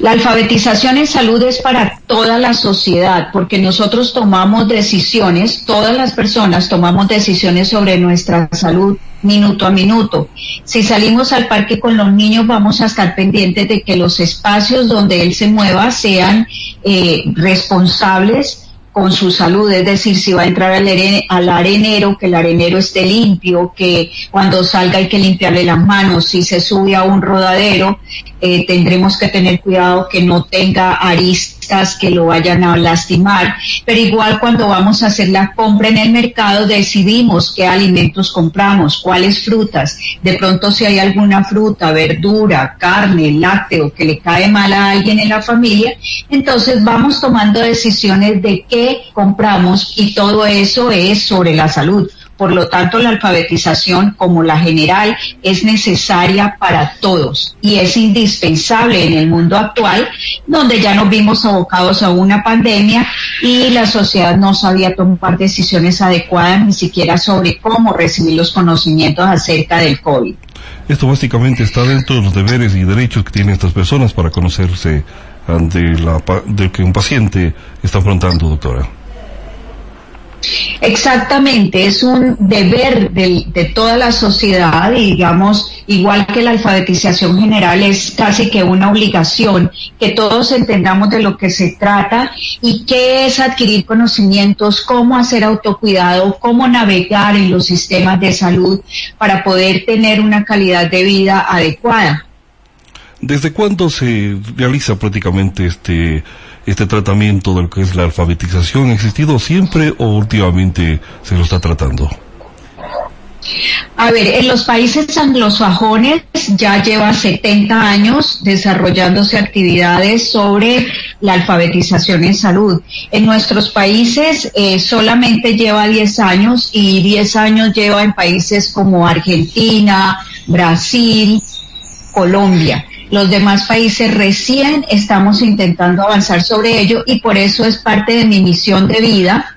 La alfabetización en salud es para toda la sociedad, porque nosotros tomamos decisiones, todas las personas tomamos decisiones sobre nuestra salud minuto a minuto. Si salimos al parque con los niños, vamos a estar pendientes de que los espacios donde él se mueva sean eh, responsables con su salud, es decir, si va a entrar al, al, arenero, que el arenero esté limpio, que cuando salga hay que limpiarle las manos, si se sube a un rodadero, eh, tendremos que tener cuidado que no tenga aristas que lo vayan a lastimar, pero igual cuando vamos a hacer la compra en el mercado decidimos qué alimentos compramos, cuáles frutas, de pronto si hay alguna fruta, verdura, carne, lácteo que le cae mal a alguien en la familia, entonces vamos tomando decisiones de qué compramos y todo eso es sobre la salud. Por lo tanto, la alfabetización, como la general, es necesaria para todos y es indispensable en el mundo actual, donde ya nos vimos abocados a una pandemia y la sociedad no sabía tomar decisiones adecuadas ni siquiera sobre cómo recibir los conocimientos acerca del COVID. Esto básicamente está dentro de los deberes y derechos que tienen estas personas para conocerse ante la, de que un paciente está afrontando, doctora. Exactamente, es un deber de, toda la sociedad y digamos, igual que la alfabetización general, es casi que una obligación que todos entendamos de lo que se trata y qué es adquirir conocimientos, cómo hacer autocuidado, cómo navegar en los sistemas de salud para poder tener una calidad de vida adecuada. ¿Desde cuándo se realiza prácticamente este, este tratamiento de lo que es la alfabetización? ¿Ha existido siempre o últimamente se lo está tratando? A ver, en los países anglosajones ya lleva 70 años desarrollándose actividades sobre la alfabetización en salud. En nuestros países eh, solamente lleva 10 años y 10 años lleva en países como Argentina, Brasil, Colombia. Los demás países recién estamos intentando avanzar sobre ello y por eso es parte de mi misión de vida.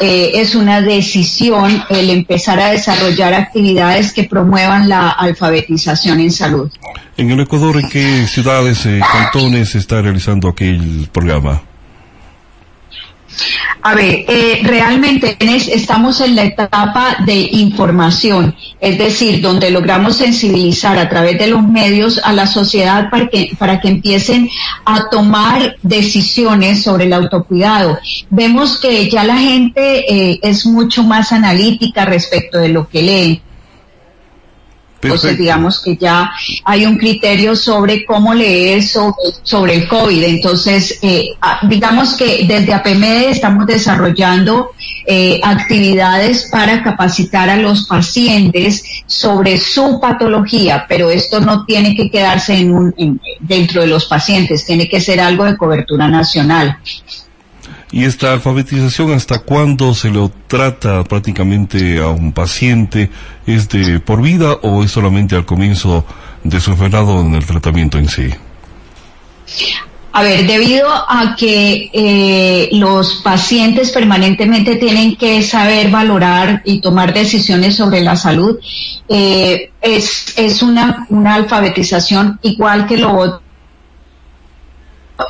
Eh, es una decisión el empezar a desarrollar actividades que promuevan la alfabetización en salud. En el Ecuador, ¿en qué ciudades, eh, cantones está realizando aquel programa? A ver, eh, realmente estamos en la etapa de información, es decir, donde logramos sensibilizar a través de los medios a la sociedad para que, para que empiecen a tomar decisiones sobre el autocuidado. Vemos que ya la gente eh, es mucho más analítica respecto de lo que lee. Entonces, digamos que ya hay un criterio sobre cómo leer sobre, sobre el COVID. Entonces, eh, digamos que desde APMD estamos desarrollando eh, actividades para capacitar a los pacientes sobre su patología, pero esto no tiene que quedarse en un, en, dentro de los pacientes, tiene que ser algo de cobertura nacional. ¿Y esta alfabetización hasta cuándo se lo trata prácticamente a un paciente? ¿Es de por vida o es solamente al comienzo de su enfermedad en el tratamiento en sí? A ver, debido a que eh, los pacientes permanentemente tienen que saber valorar y tomar decisiones sobre la salud, eh, es, es una, una alfabetización igual que lo otro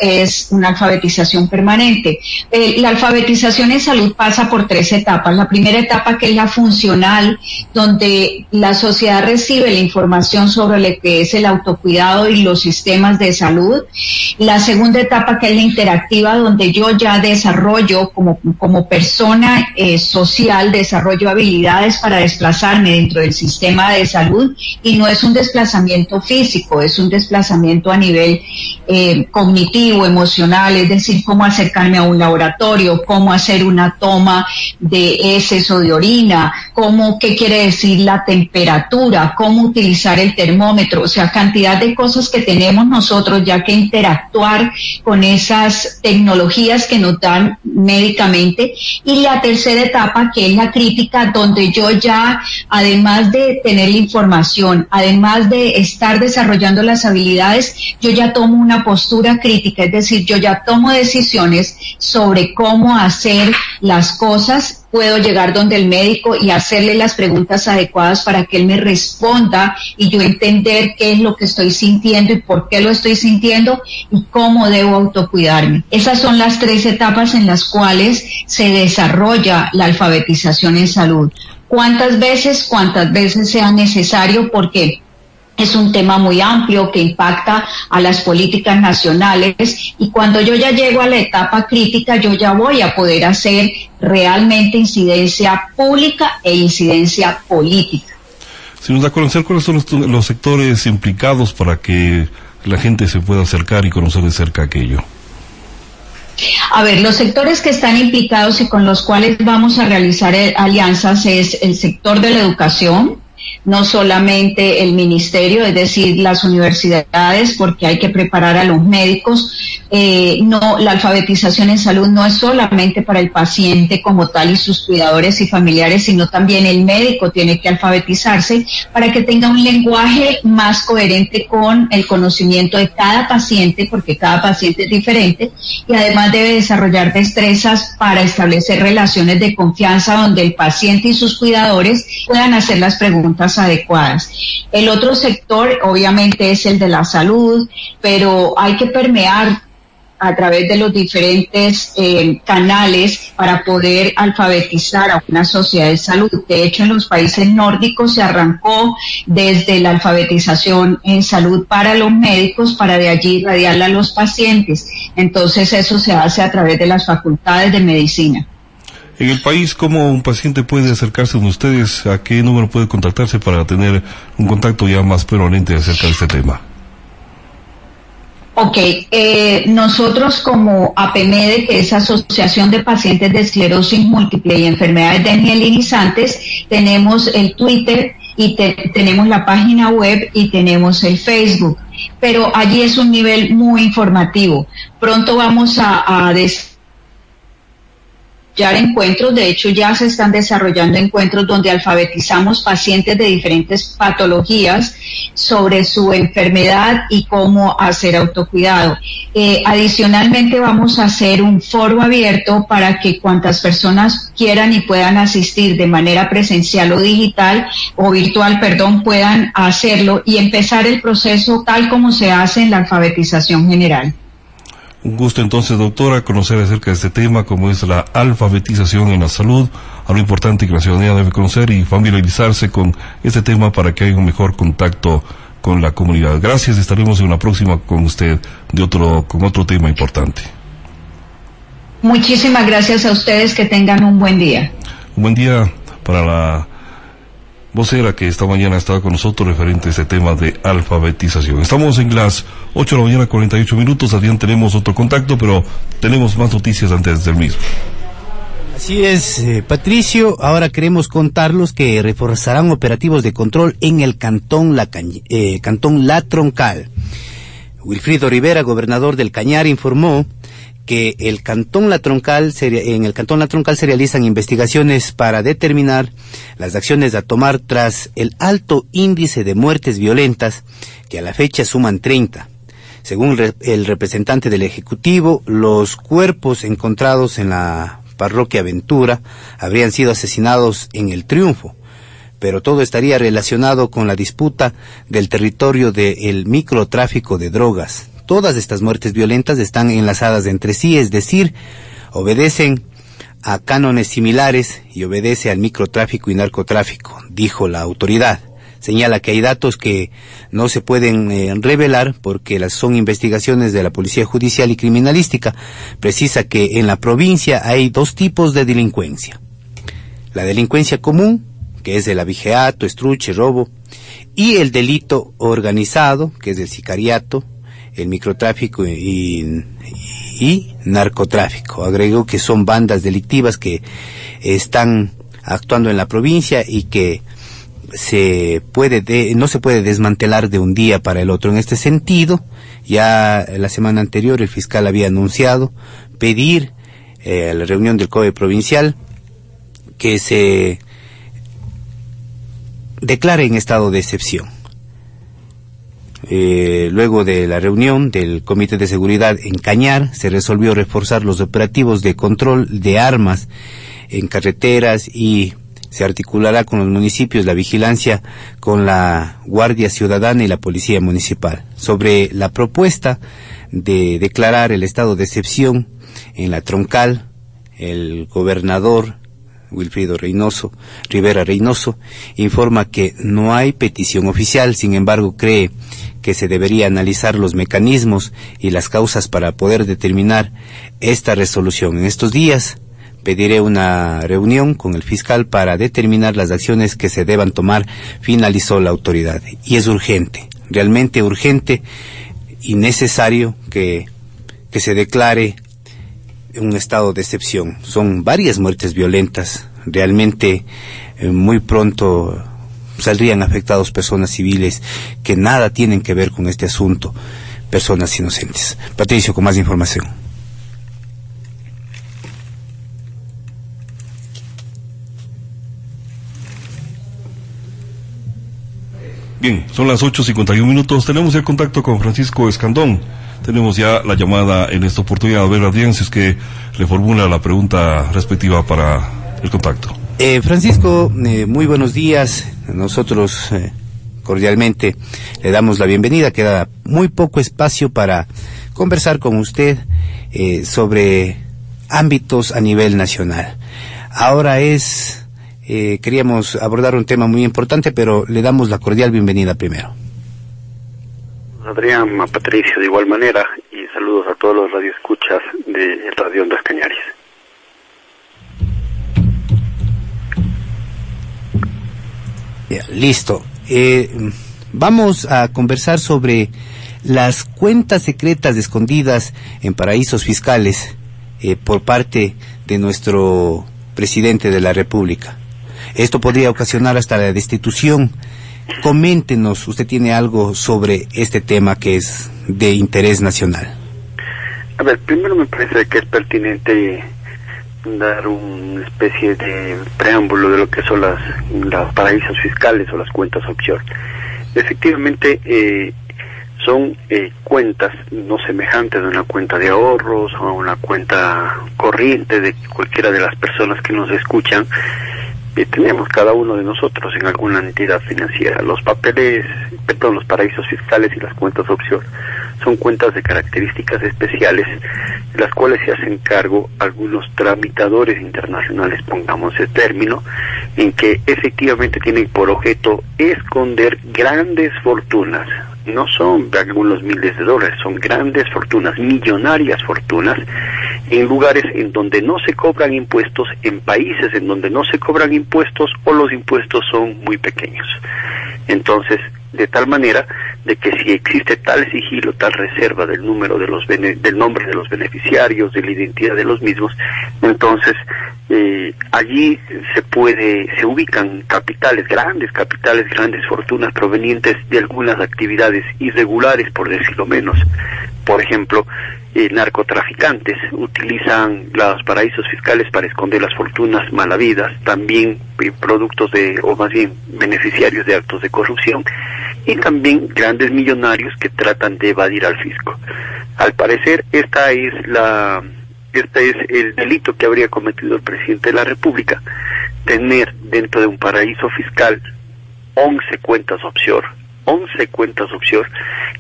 es una alfabetización permanente. Eh, la alfabetización en salud pasa por tres etapas. La primera etapa que es la funcional, donde la sociedad recibe la información sobre lo que es el autocuidado y los sistemas de salud. La segunda etapa que es la interactiva, donde yo ya desarrollo como, como persona eh, social, desarrollo habilidades para desplazarme dentro del sistema de salud y no es un desplazamiento físico, es un desplazamiento a nivel eh, cognitivo emocional, es decir, cómo acercarme a un laboratorio, cómo hacer una toma de heces o de orina, cómo, qué quiere decir la temperatura, cómo utilizar el termómetro, o sea, cantidad de cosas que tenemos nosotros ya que interactuar con esas tecnologías que nos dan médicamente. Y la tercera etapa, que es la crítica, donde yo ya, además de tener la información, además de estar desarrollando las habilidades, yo ya tomo una postura crítica es decir, yo ya tomo decisiones sobre cómo hacer las cosas, puedo llegar donde el médico y hacerle las preguntas adecuadas para que él me responda y yo entender qué es lo que estoy sintiendo y por qué lo estoy sintiendo y cómo debo autocuidarme. Esas son las tres etapas en las cuales se desarrolla la alfabetización en salud. ¿Cuántas veces? ¿Cuántas veces sea necesario? Porque es un tema muy amplio que impacta a las políticas nacionales y cuando yo ya llego a la etapa crítica yo ya voy a poder hacer realmente incidencia pública e incidencia política. Si nos da a conocer cuáles son los, sectores implicados para que la gente se pueda acercar y conocer de cerca aquello. A ver, los sectores que están implicados y con los cuales vamos a realizar eh, alianzas es el sector de la educación, no solamente el ministerio, es decir, las universidades, porque hay que preparar a los médicos. Eh, no, la alfabetización en salud no es solamente para el paciente como tal y sus cuidadores y familiares, sino también el médico tiene que alfabetizarse para que tenga un lenguaje más coherente con el conocimiento de cada paciente, porque cada paciente es diferente, y además debe desarrollar destrezas para establecer relaciones de confianza donde el paciente y sus cuidadores puedan hacer las preguntas adecuadas. El otro sector obviamente es el de la salud, pero hay que permear a través de los diferentes eh, canales para poder alfabetizar a una sociedad de salud. De hecho, en los países nórdicos se arrancó desde la alfabetización en salud para los médicos, para de allí irradiarla a los pacientes. Entonces, eso se hace a través de las facultades de medicina. En el país, ¿cómo un paciente puede acercarse con ustedes? ¿A qué número puede contactarse para tener un contacto ya más permanente acerca de este tema? Ok, eh, nosotros como APMEDE, que es Asociación de Pacientes de Esclerosis Múltiple y Enfermedades Desmielinizantes, tenemos el Twitter y tenemos la página web y tenemos el Facebook, pero allí es un nivel muy informativo. Pronto vamos a, a ya encuentros, de hecho ya se están desarrollando encuentros donde alfabetizamos pacientes de diferentes patologías sobre su enfermedad y cómo hacer autocuidado. Eh, adicionalmente vamos a hacer un foro abierto para que cuantas personas quieran y puedan asistir de manera presencial o digital o virtual, perdón, puedan hacerlo y empezar el proceso tal como se hace en la alfabetización general. Un gusto entonces, doctora, conocer acerca de este tema, como es la alfabetización en la salud, algo importante que la ciudadanía debe conocer y familiarizarse con este tema para que haya un mejor contacto con la comunidad. Gracias, estaremos en una próxima con usted de otro, con otro tema importante. Muchísimas gracias a ustedes, que tengan un buen día. Un buen día para la vocera que esta mañana estaba con nosotros referente a este tema de alfabetización. Estamos en las 8 de la mañana, 48 minutos. Adrián, tenemos otro contacto, pero tenemos más noticias antes del mismo. Así es, eh, Patricio. Ahora queremos contarlos que reforzarán operativos de control en el cantón La, eh, cantón la Troncal. Wilfrido Rivera, gobernador del Cañar, informó que el Cantón La Troncal en el Cantón La Troncal se realizan investigaciones para determinar las acciones a tomar tras el alto índice de muertes violentas que a la fecha suman 30. Según el representante del Ejecutivo, los cuerpos encontrados en la parroquia Ventura habrían sido asesinados en el Triunfo, pero todo estaría relacionado con la disputa del territorio del microtráfico de drogas Todas estas muertes violentas están enlazadas entre sí, es decir, obedecen a cánones similares y obedece al microtráfico y narcotráfico, dijo la autoridad. Señala que hay datos que no se pueden eh, revelar porque las son investigaciones de la Policía Judicial y Criminalística. Precisa que en la provincia hay dos tipos de delincuencia. La delincuencia común, que es el abigeato, estruche, robo, y el delito organizado, que es el sicariato, el microtráfico y, y narcotráfico. Agregó que son bandas delictivas que están actuando en la provincia y que se puede no se puede desmantelar de un día para el otro. En este sentido, ya la semana anterior el fiscal había anunciado pedir eh, a la reunión del COE provincial que se declare en estado de excepción. Eh, luego de la reunión del Comité de Seguridad en Cañar, se resolvió reforzar los operativos de control de armas en carreteras y se articulará con los municipios la vigilancia con la Guardia Ciudadana y la Policía Municipal. Sobre la propuesta de declarar el estado de excepción en la troncal, el gobernador Wilfrido Reynoso, Rivera Reynoso, informa que no hay petición oficial, sin embargo cree que se debería analizar los mecanismos y las causas para poder determinar esta resolución. En estos días pediré una reunión con el fiscal para determinar las acciones que se deban tomar, finalizó la autoridad. Y es urgente, realmente urgente y necesario que, que se declare un estado de excepción. Son varias muertes violentas. Realmente eh, muy pronto saldrían afectados personas civiles que nada tienen que ver con este asunto, personas inocentes. Patricio, con más información. Bien, son las 8.51 minutos. Tenemos ya contacto con Francisco Escandón tenemos ya la llamada en esta oportunidad. A ver, audiencia, es que le formula la pregunta respectiva para el contacto. Eh, Francisco, eh, muy buenos días. Nosotros eh, cordialmente le damos la bienvenida. Queda muy poco espacio para conversar con usted eh, sobre ámbitos a nivel nacional. Ahora es, queríamos abordar un tema muy importante, pero le damos la cordial bienvenida primero. Adrián, Patricio de igual manera y saludos a todos los radioescuchas de Radio Ondas Cañaris. Listo. Eh, vamos a conversar sobre las cuentas secretas escondidas en paraísos fiscales eh, por parte de nuestro presidente de la República. Esto podría ocasionar hasta la destitución Coméntenos, usted tiene algo sobre este tema que es de interés nacional. A ver, primero me parece que es pertinente dar una especie de preámbulo de lo que son las, las paraísos fiscales o las cuentas offshore. Efectivamente, eh, son eh, cuentas no semejantes a una cuenta de ahorros o a una cuenta corriente de cualquiera de las personas que nos escuchan, tenemos cada uno de nosotros en alguna entidad financiera. Los papeles, perdón, los paraísos fiscales y las cuentas offshore son cuentas de características especiales, de las cuales se hacen cargo algunos tramitadores internacionales, pongamos ese término, en que efectivamente tienen por objeto esconder grandes fortunas, no son algunos miles de dólares, son grandes fortunas, millonarias fortunas, en lugares en donde no se cobran impuestos, en países en donde no se cobran impuestos o los impuestos son muy pequeños. Entonces, de tal manera de que si existe tal sigilo, tal reserva del número de los del nombre de los beneficiarios, de la identidad de los mismos, entonces eh, allí se puede se ubican capitales grandes, capitales grandes fortunas provenientes de algunas actividades irregulares, por decirlo menos. Por ejemplo, eh, narcotraficantes utilizan los paraísos fiscales para esconder las fortunas malavidas, también eh, productos de, o más bien beneficiarios de actos de corrupción, y también grandes millonarios que tratan de evadir al fisco. Al parecer, esta es la, este es el delito que habría cometido el presidente de la República, tener dentro de un paraíso fiscal 11 cuentas offshore 11 cuentas offshore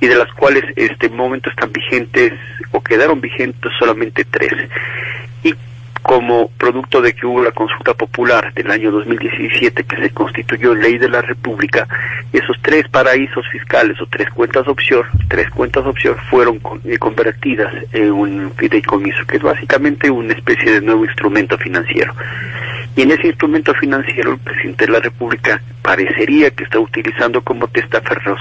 y de las cuales este momento están vigentes o quedaron vigentes solamente tres. Y como producto de que hubo la consulta popular del año 2017 que se constituyó ley de la República, esos tres paraísos fiscales o tres cuentas offshore, tres cuentas offshore fueron eh, convertidas en un fideicomiso, que es básicamente una especie de nuevo instrumento financiero. Y en ese instrumento financiero el presidente de la República parecería que está utilizando como testaferros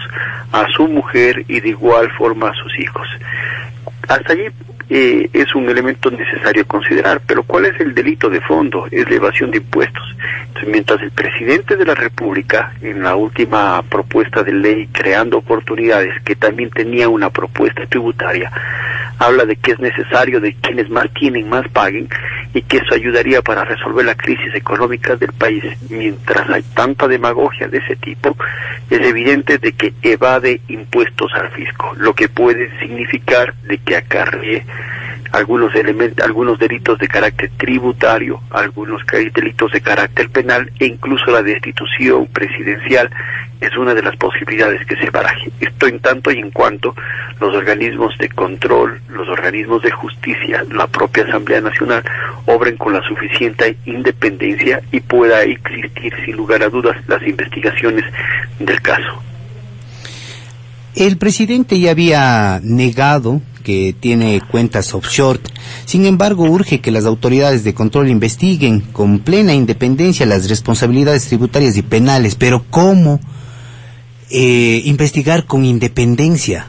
a su mujer y de igual forma a sus hijos. Hasta allí eh, es un elemento necesario considerar, pero ¿cuál es el delito de fondo? Es la evasión de impuestos. Entonces, mientras el presidente de la República, en la última propuesta de ley creando oportunidades, que también tenía una propuesta tributaria, habla de que es necesario de quienes más tienen, más paguen, y que eso ayudaría para resolver la crisis económica del país. Mientras hay tanta demagogia de ese tipo, es evidente de que evade impuestos al fisco, lo que puede significar de que acarrie algunos elementos, algunos delitos de carácter tributario, algunos delitos de carácter penal e incluso la destitución presidencial es una de las posibilidades que se baraje. Esto en tanto y en cuanto los organismos de control, los organismos de justicia, la propia Asamblea Nacional obren con la suficiente independencia y pueda existir sin lugar a dudas las investigaciones del caso. El presidente ya había negado que tiene cuentas offshore. Sin embargo, urge que las autoridades de control investiguen con plena independencia las responsabilidades tributarias y penales. Pero ¿cómo eh, investigar con independencia?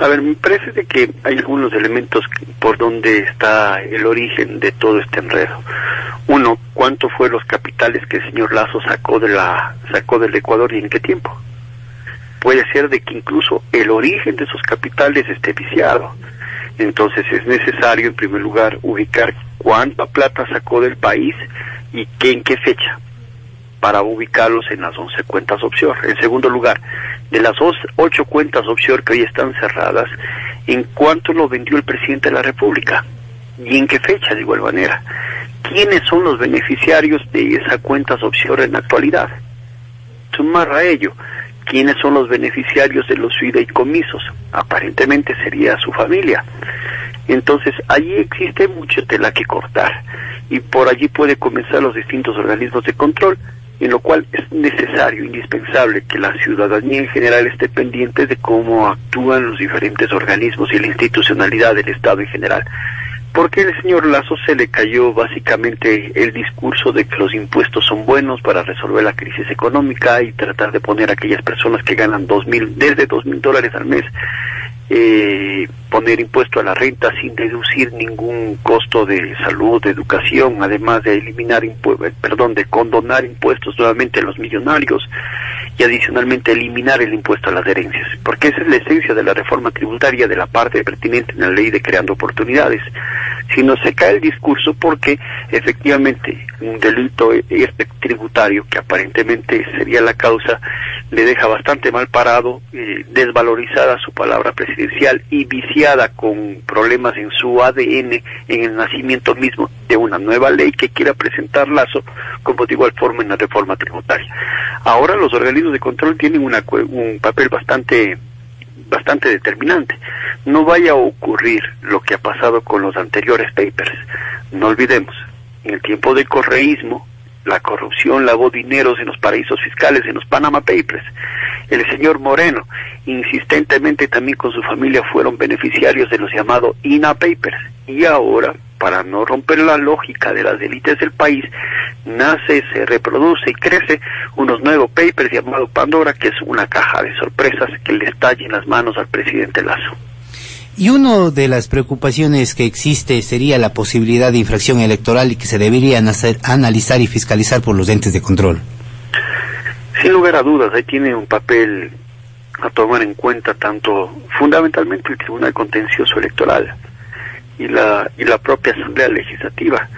A ver, me parece de que hay algunos elementos por donde está el origen de todo este enredo. Uno, ¿cuánto fue los capitales que el señor Lazo sacó de la sacó del Ecuador y en qué tiempo? Puede ser de que incluso el origen de esos capitales esté viciado. Entonces es necesario, en primer lugar, ubicar cuánta plata sacó del país y qué, en qué fecha, para ubicarlos en las 11 cuentas offshore. En segundo lugar, de las 8 cuentas offshore que hoy están cerradas, ¿en cuánto lo vendió el presidente de la República? ¿Y en qué fecha, de igual manera? ¿Quiénes son los beneficiarios de esas cuentas offshore en la actualidad? Sumar a ello, quiénes son los beneficiarios de los fideicomisos. Aparentemente sería su familia. Entonces, allí existe mucho tela que cortar y por allí puede comenzar los distintos organismos de control, en lo cual es necesario, indispensable que la ciudadanía en general esté pendiente de cómo actúan los diferentes organismos y la institucionalidad del Estado en general porque el señor Lazo se le cayó básicamente el discurso de que los impuestos son buenos para resolver la crisis económica y tratar de poner a aquellas personas que ganan dos mil, desde dos mil dólares al mes, eh, poner impuesto a la renta sin deducir ningún costo de salud, de educación, además de eliminar perdón, de condonar impuestos nuevamente a los millonarios y adicionalmente eliminar el impuesto a las herencias, porque esa es la esencia de la reforma tributaria de la parte pertinente en la ley de creando oportunidades. Si no se cae el discurso porque efectivamente un delito este tributario que aparentemente sería la causa le deja bastante mal parado, eh, desvalorizada su palabra presidencial y viciada con problemas en su ADN en el nacimiento mismo de una nueva ley que quiera presentar Lazo como de igual forma en la reforma tributaria. Ahora los organismos de control tienen una, un papel bastante bastante determinante. No vaya a ocurrir lo que ha pasado con los anteriores papers. No olvidemos, en el tiempo del correísmo, la corrupción lavó dineros en los paraísos fiscales, en los Panama Papers. El señor Moreno, insistentemente también con su familia, fueron beneficiarios de los llamados INA Papers. Y ahora, para no romper la lógica de las élites del país, nace, se reproduce y crece unos nuevos papers llamados Pandora, que es una caja de sorpresas que le estalla en las manos al presidente Lazo. Y una de las preocupaciones que existe sería la posibilidad de infracción electoral y que se debería hacer, analizar y fiscalizar por los entes de control. Sin lugar a dudas, ahí tiene un papel a tomar en cuenta tanto fundamentalmente el Tribunal Contencioso Electoral y la, y la propia Asamblea Legislativa.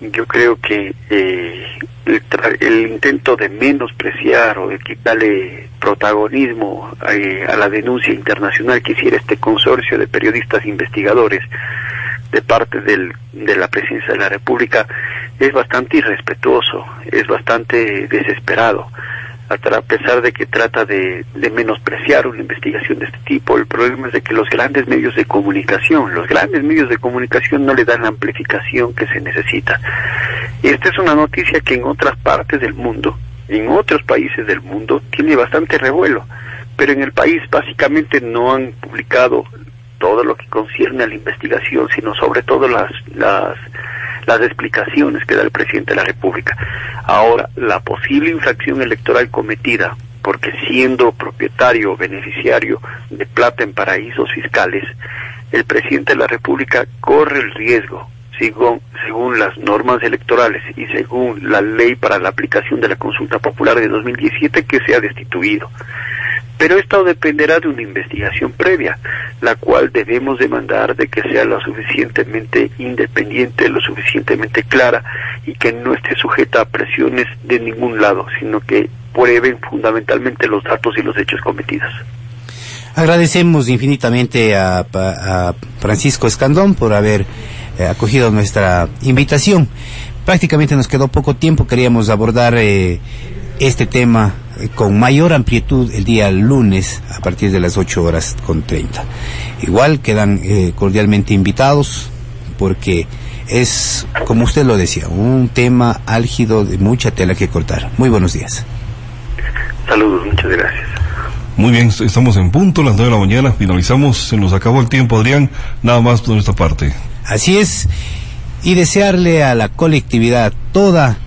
Yo creo que eh, el, intento de menospreciar o de quitarle protagonismo eh, a la denuncia internacional que hiciera este consorcio de periodistas investigadores de parte del, de la presidencia de la República es bastante irrespetuoso, es bastante desesperado. A pesar de que trata de, menospreciar una investigación de este tipo, el problema es de que los grandes medios de comunicación, los grandes medios de comunicación no le dan la amplificación que se necesita. Esta es una noticia que en otras partes del mundo, en otros países del mundo, tiene bastante revuelo, pero en el país básicamente no han publicado todo lo que concierne a la investigación, sino sobre todo las, las las explicaciones que da el presidente de la República. Ahora, la posible infracción electoral cometida porque siendo propietario o beneficiario de plata en paraísos fiscales, el presidente de la República corre el riesgo, según, según las normas electorales y según la ley para la aplicación de la consulta popular de 2017, que sea destituido. Pero esto dependerá de una investigación previa, la cual debemos demandar de que sea lo suficientemente independiente, lo suficientemente clara y que no esté sujeta a presiones de ningún lado, sino que prueben fundamentalmente los datos y los hechos cometidos. Agradecemos infinitamente a, Francisco Escandón por haber eh, acogido nuestra invitación. Prácticamente nos quedó poco tiempo, queríamos abordar eh, este tema con mayor amplitud el día lunes a partir de las 8 horas con 30. Igual quedan eh, cordialmente invitados porque es, como usted lo decía, un tema álgido de mucha tela que cortar. Muy buenos días. Saludos, muchas gracias. Muy bien, estamos en punto, las 9 de la mañana, finalizamos, se nos acabó el tiempo, Adrián, nada más por nuestra parte. Así es, y desearle a la colectividad toda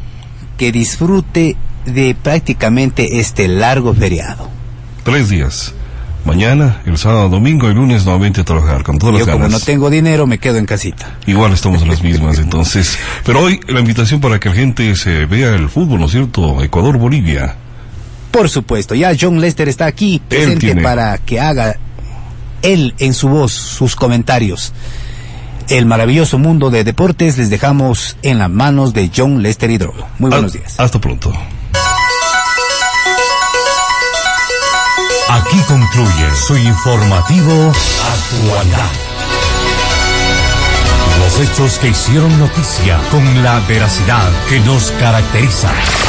que disfrute de prácticamente este largo feriado. Tres días. Mañana, el sábado, domingo y lunes nuevamente a trabajar con todas Yo las como no tengo dinero me quedo en casita. Igual estamos en las mismas entonces. Pero hoy la invitación para que la gente se vea el fútbol, ¿no es cierto? Ecuador-Bolivia. Por supuesto, ya John Lester está aquí presente para que haga él en su voz sus comentarios. El maravilloso mundo de deportes les dejamos en las manos de John Lester Hidrogo. Muy buenos días. Hasta pronto. Aquí concluye su informativo actualidad. Los hechos que hicieron noticia con la veracidad que nos caracteriza.